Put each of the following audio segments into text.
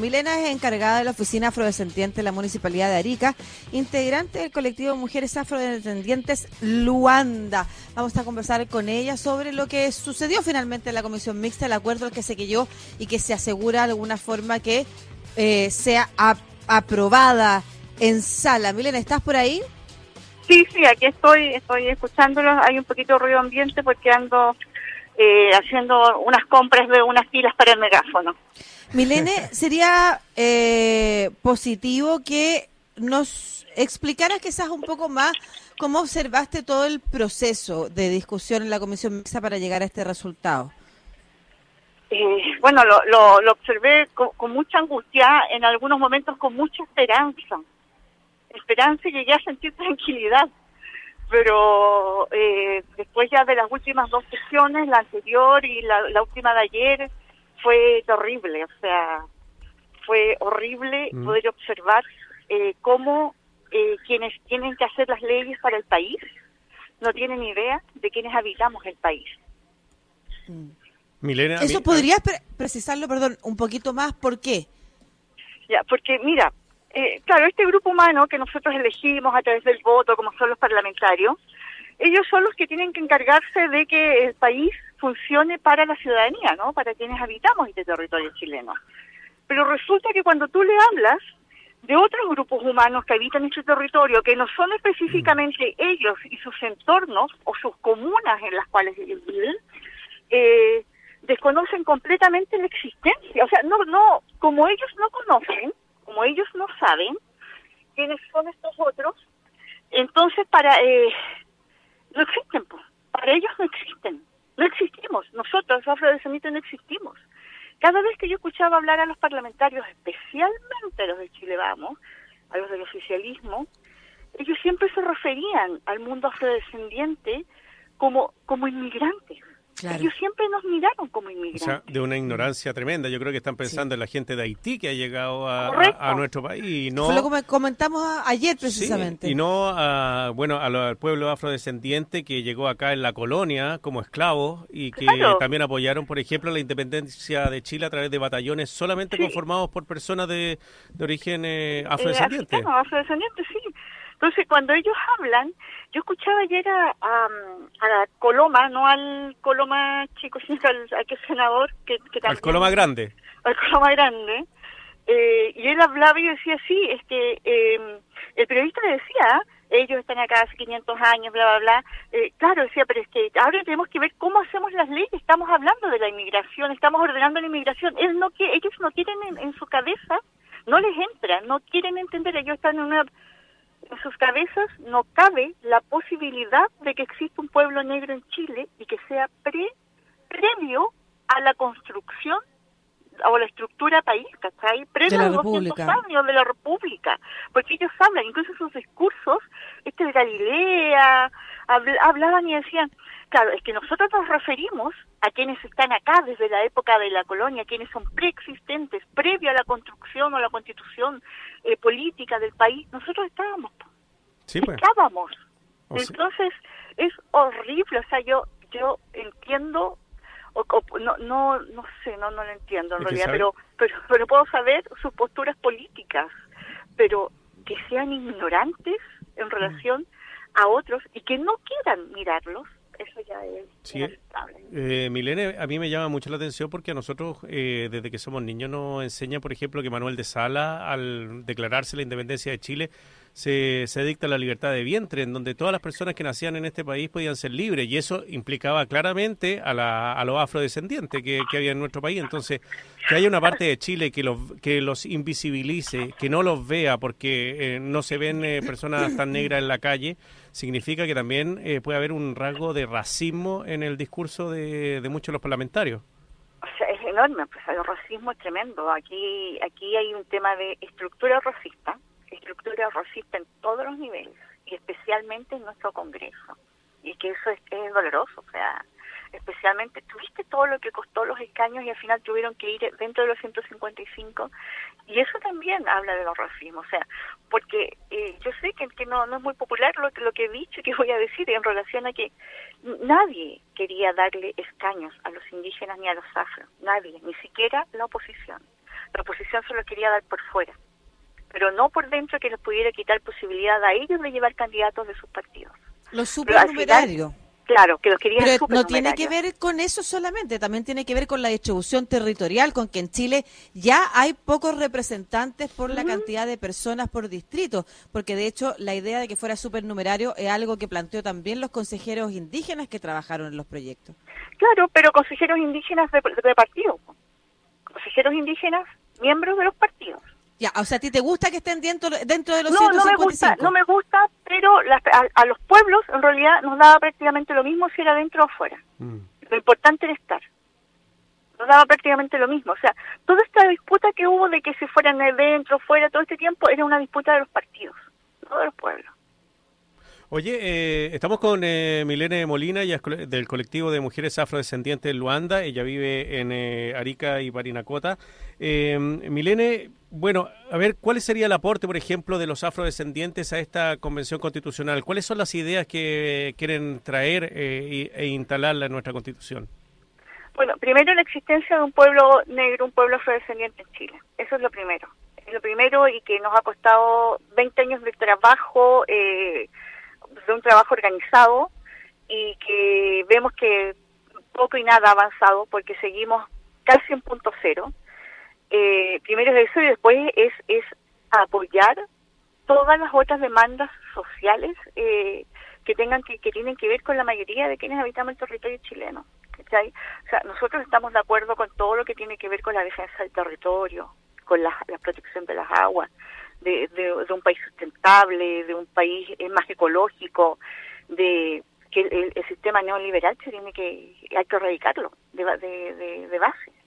Milena es encargada de la oficina afrodescendiente de la Municipalidad de Arica, integrante del colectivo Mujeres Afrodescendientes Luanda. Vamos a conversar con ella sobre lo que sucedió finalmente en la comisión mixta, el acuerdo al que se quedó y que se asegura de alguna forma que eh, sea aprobada en sala. Milena, ¿estás por ahí? Sí, sí, aquí estoy, estoy escuchándolo. Hay un poquito de ruido ambiente porque ando eh, haciendo unas compras de unas pilas para el megáfono. Milene, sería eh, positivo que nos explicaras quizás un poco más cómo observaste todo el proceso de discusión en la Comisión Mixta para llegar a este resultado. Eh, bueno, lo, lo, observé con, mucha angustia, en algunos momentos con mucha esperanza. Esperanza y llegué a sentir tranquilidad. Pero eh, después ya de las últimas dos sesiones, la anterior y la última de ayer, fue terrible, o sea, fue horrible mm. poder observar eh, cómo eh, quienes tienen que hacer las leyes para el país no tienen idea de quienes habitamos el país. Mm. Milena, Eso podrías precisarlo, perdón, un poquito más, ¿por qué? Ya, porque mira, eh, claro, este grupo humano que nosotros elegimos a través del voto, como son los parlamentarios, ellos son los que tienen que encargarse de que el país funcione para la ciudadanía, ¿no? Para quienes habitamos este territorio chileno. Pero resulta que cuando tú le hablas de otros grupos humanos que habitan este territorio, que no son específicamente ellos y sus entornos o sus comunas en las cuales viven, eh, desconocen completamente la existencia. O sea, no, no, como ellos no conocen, como ellos no saben quiénes son estos otros, entonces para eh, no existen, para ellos no existen. No existimos, nosotros los afrodescendientes no existimos. Cada vez que yo escuchaba hablar a los parlamentarios, especialmente a los de Chile Vamos, a los del oficialismo, ellos siempre se referían al mundo afrodescendiente como, como inmigrantes. Ellos siempre nos miraron como inmigrantes. O sea, de una ignorancia tremenda. Yo creo que están pensando en la gente de Haití que ha llegado a, nuestro país. Y no, Fue lo que comentamos ayer precisamente. y no a, bueno, al pueblo afrodescendiente que llegó acá en la colonia como esclavos y que también apoyaron, por ejemplo, la independencia de Chile a través de batallones solamente conformados por personas de, de origen eh, afrodescendiente. Eh, afrodescendiente, sí. Entonces, cuando ellos hablan, yo escuchaba ayer a, a, Coloma, no al Coloma chico, sino al, al senador que, que Al Coloma grande. Al Coloma grande. Eh, y él hablaba y decía, sí, es que eh, el periodista le decía, ellos están acá hace 500 años, bla, bla, bla. Eh, claro, decía, pero es que ahora tenemos que ver cómo hacemos las leyes. Estamos hablando de la inmigración, estamos ordenando la inmigración. Él no, ellos no quieren en, en su cabeza, no les entra, no quieren entender. Ellos están en una en sus cabezas no cabe la posibilidad de que exista un pueblo negro en Chile y que sea pre, previo a la construcción o la estructura país, ¿cachai? Previo a los 200 años de la República, porque ellos hablan, incluso sus discursos, este de Galilea, hablaban y decían, claro, es que nosotros nos referimos a quienes están acá desde la época de la colonia, quienes son preexistentes, previo a la construcción o la constitución eh, política del país, nosotros estábamos. Sí, pues. Estábamos. Entonces, es horrible, o sea, yo yo entiendo o, no no no sé, no no lo entiendo en realidad, pero, pero pero puedo saber sus posturas políticas, pero que sean ignorantes en mm. relación a otros y que no quieran mirarlos eso ya es sí, eh, Milene, a mí me llama mucho la atención porque a nosotros, eh, desde que somos niños, nos enseña, por ejemplo, que Manuel de Sala, al declararse la independencia de Chile, se, se dicta la libertad de vientre, en donde todas las personas que nacían en este país podían ser libres, y eso implicaba claramente a, la, a los afrodescendientes que, había en nuestro país. Entonces, que haya una parte de Chile que los, que los invisibilice, que no los vea porque eh, no se ven personas tan negras en la calle, significa que también eh, puede haber un rasgo de racismo en el discurso de, muchos de los parlamentarios. O sea, es enorme, pues el racismo es tremendo. Aquí, aquí hay un tema de estructura racista, estructura racista en todos los niveles, y especialmente en nuestro Congreso. Y que eso es, doloroso, o sea, especialmente, tuviste todo lo que costó los escaños y al final tuvieron que ir dentro de los 155 y eso también habla de los racismo, o sea, porque eh, yo sé que, que no, no es muy popular lo, lo que he dicho y que voy a decir en relación a que nadie quería darle escaños a los indígenas ni a los afro, nadie, ni siquiera la oposición. la oposición se los quería dar por fuera, pero no por dentro que les pudiera quitar posibilidad a ellos de llevar candidatos de sus partidos. Los supernumerarios. Claro, que los querían Pero no tiene que ver con eso solamente, también tiene que ver con la distribución territorial, con que en Chile ya hay pocos representantes por la cantidad de personas por distrito, porque de hecho la idea de que fuera supernumerario es algo que planteó también los consejeros indígenas que trabajaron en los proyectos. Claro, pero consejeros indígenas de, de partido, consejeros indígenas miembros de los partidos. Ya, o sea, ¿a ti te gusta que estén dentro, dentro de los no, No, me gusta, no me gusta, pero a, los pueblos en realidad nos daba prácticamente lo mismo si era dentro o afuera. Mm. Lo importante era estar. Nos daba prácticamente lo mismo. O sea, toda esta disputa que hubo de que se fueran dentro o fuera todo este tiempo era una disputa de los partidos, no de los pueblos. Oye, eh, estamos con eh, Milene Molina, ella es del colectivo de mujeres afrodescendientes Luanda, ella vive en eh, Arica y Parinacota. Eh, Milene, bueno, a ver, ¿cuál sería el aporte, por ejemplo, de los afrodescendientes a esta convención constitucional? ¿Cuáles son las ideas que quieren traer e instalarla en nuestra constitución? Bueno, primero la existencia de un pueblo negro, un pueblo afrodescendiente en Chile. Eso es lo primero. Es lo primero y que nos ha costado 20 años de trabajo. Eh, de un trabajo organizado y que vemos que poco y nada ha avanzado porque seguimos casi en punto cero. Eh, primero es eso y después es, es apoyar todas las otras demandas sociales eh, que tengan que, que tienen que ver con la mayoría de quienes habitamos el territorio chileno. O sea, nosotros estamos de acuerdo con todo lo que tiene que ver con la defensa del territorio, con la protección de las aguas, de, de, un país sustentable, de un país eh, más ecológico, de que el, sistema neoliberal se tiene que hay que erradicarlo de base.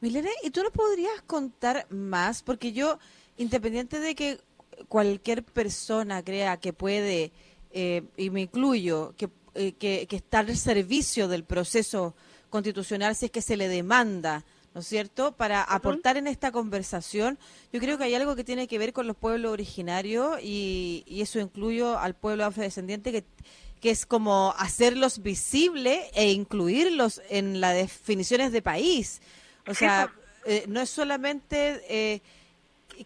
Milena, ¿y tú nos podrías contar más? Porque yo, independiente de que cualquier persona crea que puede, eh, y me incluyo, que, eh, que, que está al servicio del proceso constitucional si es que se le demanda ¿no es cierto?, para aportar en esta conversación. Yo creo que hay algo que tiene que ver con los pueblos originarios y, eso incluyo al pueblo afrodescendiente que, que es como hacerlos visibles e incluirlos en las definiciones de país. O sea, eh, no es solamente eh,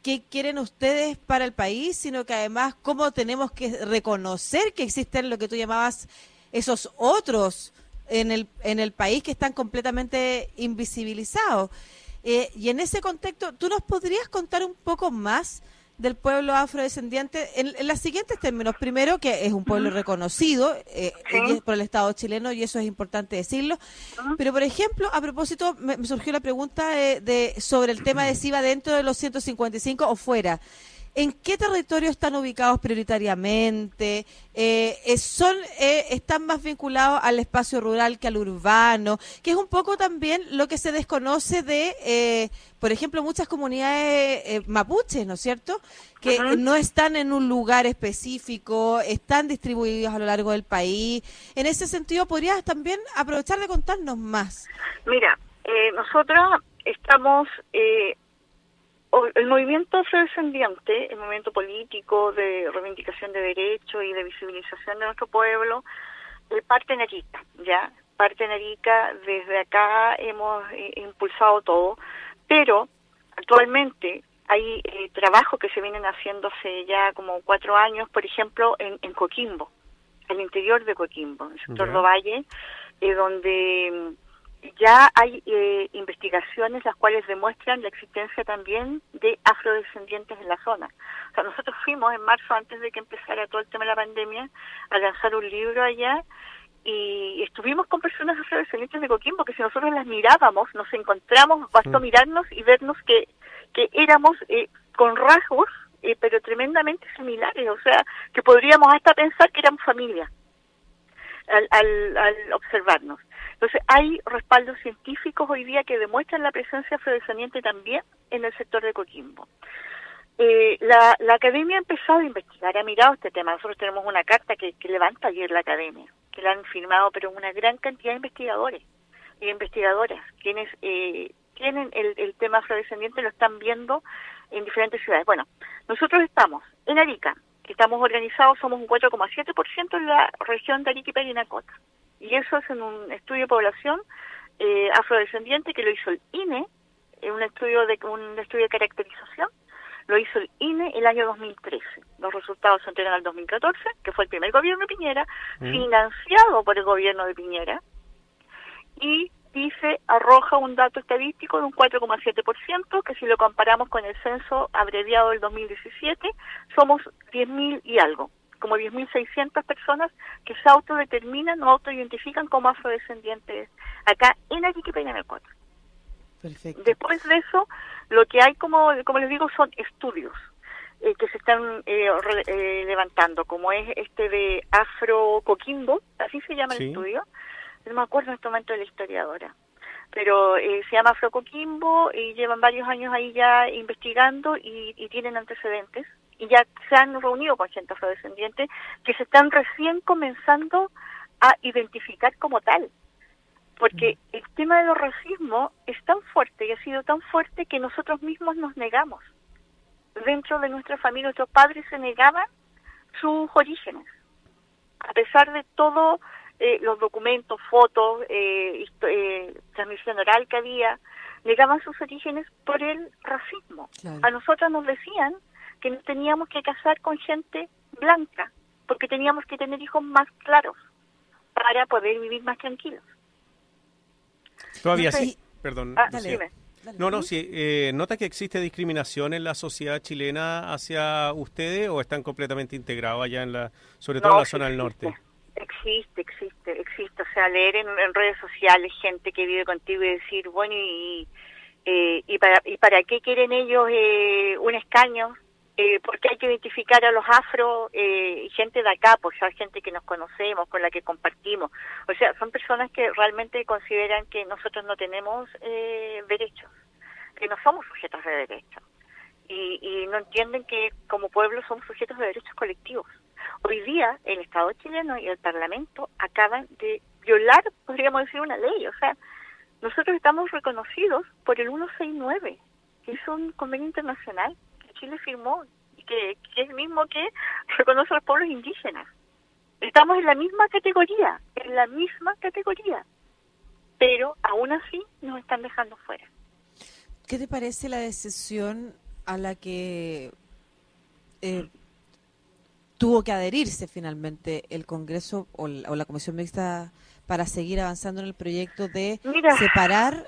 qué quieren ustedes para el país, sino que además cómo tenemos que reconocer que existen lo que tú llamabas esos otros en el, en el país que están completamente invisibilizados. Eh, y en ese contexto, ¿tú nos podrías contar un poco más del pueblo afrodescendiente en, en los siguientes términos? Primero, que es un pueblo reconocido eh, por el Estado chileno y eso es importante decirlo. Pero, por ejemplo, a propósito, me, surgió la pregunta de, de, sobre el tema de si iba dentro de los 155 o fuera. ¿En qué territorios están ubicados prioritariamente? Eh, son eh, ¿Están más vinculados al espacio rural que al urbano? Que es un poco también lo que se desconoce de, eh, por ejemplo, muchas comunidades mapuches, ¿no es cierto? Que no están en un lugar específico, están distribuidos a lo largo del país. En ese sentido, ¿podrías también aprovechar de contarnos más? Mira, nosotros estamos el movimiento afrodescendiente, el movimiento político de reivindicación de derechos y de visibilización de nuestro pueblo, eh, parte en Arica, ¿ya? Parte en Arica, desde acá hemos eh, impulsado todo, pero actualmente hay eh, trabajos que se vienen haciendo hace ya como cuatro años, por ejemplo, en, en Coquimbo, el interior de Coquimbo, en el sector do Valle, donde ya hay eh, investigaciones las cuales demuestran la existencia también de afrodescendientes en la zona. O sea, nosotros fuimos en marzo, antes de que empezara todo el tema de la pandemia, a lanzar un libro allá y estuvimos con personas afrodescendientes de Coquimbo que si nosotros las mirábamos, nos encontramos, bastó mm. mirarnos y vernos que, que éramos eh, con rasgos, eh, pero tremendamente similares, o sea, que podríamos hasta pensar que éramos familia al, al, al observarnos. Entonces, hay respaldos científicos hoy día que demuestran la presencia afrodescendiente también en el sector de Coquimbo. Eh, la, la, academia ha empezado a investigar, ha mirado este tema. Nosotros tenemos una carta que, levanta ayer la academia, que la han firmado, pero una gran cantidad de investigadores y investigadoras, quienes eh, tienen el, tema afrodescendiente, lo están viendo en diferentes ciudades. Bueno, nosotros estamos en Arica, que estamos organizados, somos un 4,7% en la región de Arica y Parinacota y eso es en un estudio de población eh, afrodescendiente que lo hizo el INE, un estudio de un estudio de caracterización lo hizo el INE el año 2013. Los resultados se entregan al 2014, que fue el primer gobierno de Piñera, mm. financiado por el gobierno de Piñera, y dice, arroja un dato estadístico de un 4,7%, que si lo comparamos con el censo abreviado del 2017, somos 10.000 y algo, como 10.600 personas que se autodeterminan o autoidentifican como afrodescendientes acá en Arequipa y en el 4. Perfecto. Después de eso, lo que hay, como, como les digo, son estudios eh, que se están eh, eh, levantando, como es este de Afro Coquimbo, así se llama el estudio, no me acuerdo en este momento de la historiadora, pero se llama Afro Coquimbo y llevan varios años ahí ya investigando y, y tienen antecedentes y ya se han reunido con gente afrodescendiente que se están recién comenzando a identificar como tal porque mm. el tema de los racismo es tan fuerte y ha sido tan fuerte que nosotros mismos nos negamos. Dentro de nuestra familia, nuestros padres se negaban sus orígenes. A pesar de todos eh, los documentos, fotos, eh, eh, transmisión oral que había, negaban sus orígenes por el racismo. A nosotros nos decían que nos teníamos que casar con gente blanca, porque teníamos que tener hijos más claros para poder vivir más tranquilos. Todavía sí. Perdón. Ah, no, no, sí. Eh, ¿Nota que existe discriminación en la sociedad chilena hacia ustedes o están completamente integrados allá en la, sobre todo en la zona del norte? Existe, existe, existe. O sea, leer en, redes sociales gente que vive contigo y decir, bueno, ¿y, eh, y, para, y para qué quieren ellos eh, un escaño? Eh, porque hay que identificar a los afro eh, gente de acá, pues hay gente que nos conocemos, con la que compartimos. O sea, son personas que realmente consideran que nosotros no tenemos eh, derechos, que no somos sujetos de derechos. Y, y no entienden que como pueblo somos sujetos de derechos colectivos. Hoy día el Estado chileno y el Parlamento acaban de violar, podríamos decir, una ley. O sea, nosotros estamos reconocidos por el 169, que es un convenio internacional Chile firmó y que, es el mismo que reconoce a los pueblos indígenas. Estamos en la misma categoría, en la misma categoría, pero aún así nos están dejando fuera. ¿Qué te parece la decisión a la que eh, tuvo que adherirse finalmente el Congreso o la, Comisión Mixta para seguir avanzando en el proyecto de separar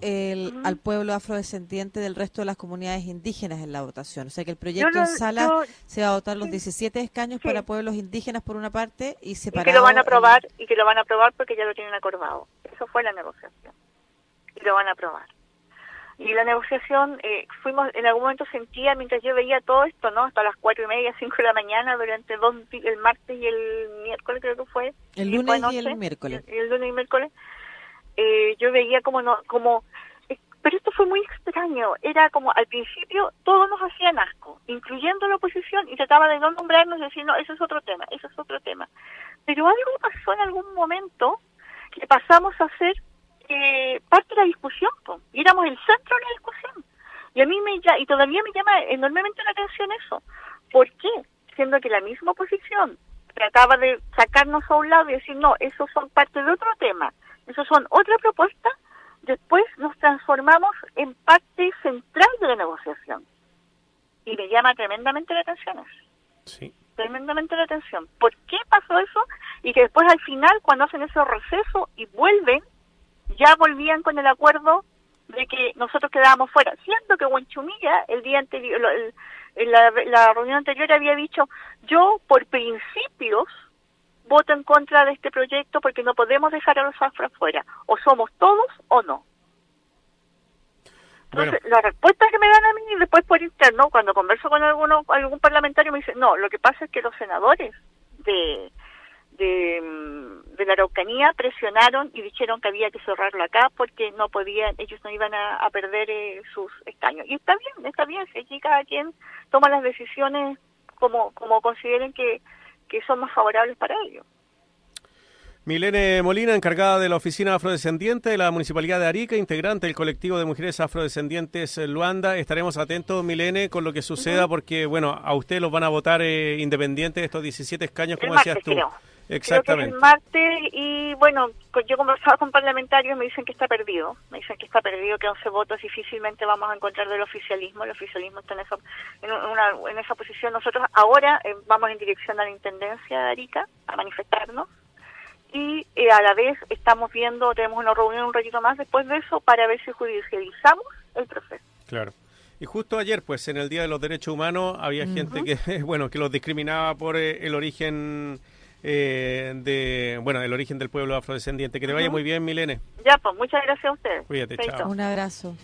el, al pueblo afrodescendiente del resto de las comunidades indígenas en la votación. O sea que el proyecto en sala se va a votar los 17 escaños para pueblos indígenas por una parte y separado. Y que lo van a aprobar, y que lo van a aprobar porque ya lo tienen acordado. Eso fue la negociación. Y lo van a aprobar. Y la negociación, eh, fuimos, en algún momento sentía, mientras yo veía todo esto, ¿no? Hasta las cuatro y media, cinco de la mañana, durante dos, el martes y el miércoles creo que fue. El lunes y el miércoles. el lunes y miércoles eh, yo veía como no, como eh, pero esto fue muy extraño, era como al principio todos nos hacían asco, incluyendo la oposición, y trataba de no nombrarnos y decir, no, eso es otro tema, eso es otro tema. Pero algo pasó en algún momento que pasamos a ser eh, parte de la discusión, y éramos el centro de la discusión. Y a mí me y todavía me llama enormemente la atención eso. ¿Por qué? Siendo que la misma oposición trataba de sacarnos a un lado y decir, no, eso son parte de otro tema eso son otra propuesta, después nos transformamos en parte central de la negociación. Y me llama tremendamente la atención eso. Sí. Tremendamente la atención. ¿Por qué pasó eso? Y que después al final, cuando hacen ese receso y vuelven, ya volvían con el acuerdo de que nosotros quedábamos fuera. Siendo que Huanchumilla, el día anterior, en la, la reunión anterior había dicho, yo por principios voto en contra de este proyecto porque no podemos dejar a los afro afuera. O somos todos o no. Entonces, la respuesta que me dan a mí después por interno, cuando converso con alguno, algún parlamentario, me dice, no, lo que pasa es que los senadores de, de, mm, de la Araucanía presionaron y dijeron que había que cerrarlo acá porque no podían, ellos no iban a, perder eh, sus escaños. Y está bien, está bien, si aquí cada quien toma las decisiones como, como consideren que, que son más favorables para ello. Milene Molina, encargada de la Oficina Afrodescendiente de la Municipalidad de Arica, integrante del colectivo de mujeres afrodescendientes Luanda. Estaremos atentos, Milene, con lo que suceda, porque, bueno, a usted los van a votar eh, independientes estos 17 escaños, como decías tú. Exactamente. Creo que es el martes y bueno, yo he conversado con parlamentarios me dicen que está perdido. Me dicen que está perdido, que 11 votos difícilmente vamos a encontrar del oficialismo. El oficialismo está en esa, en una, en esa posición. Nosotros ahora eh, vamos en dirección a la Intendencia de Arica a manifestarnos y eh, a la vez estamos viendo, tenemos una reunión un ratito más después de eso para ver si judicializamos el proceso. Claro. Y justo ayer, pues en el Día de los Derechos Humanos, había gente que, bueno, que los discriminaba por eh, el origen eh, de, bueno, el origen del pueblo afrodescendiente. Que te vaya muy bien, Milene. Ya, pues muchas gracias a ustedes. Cuídate, chao. Un abrazo.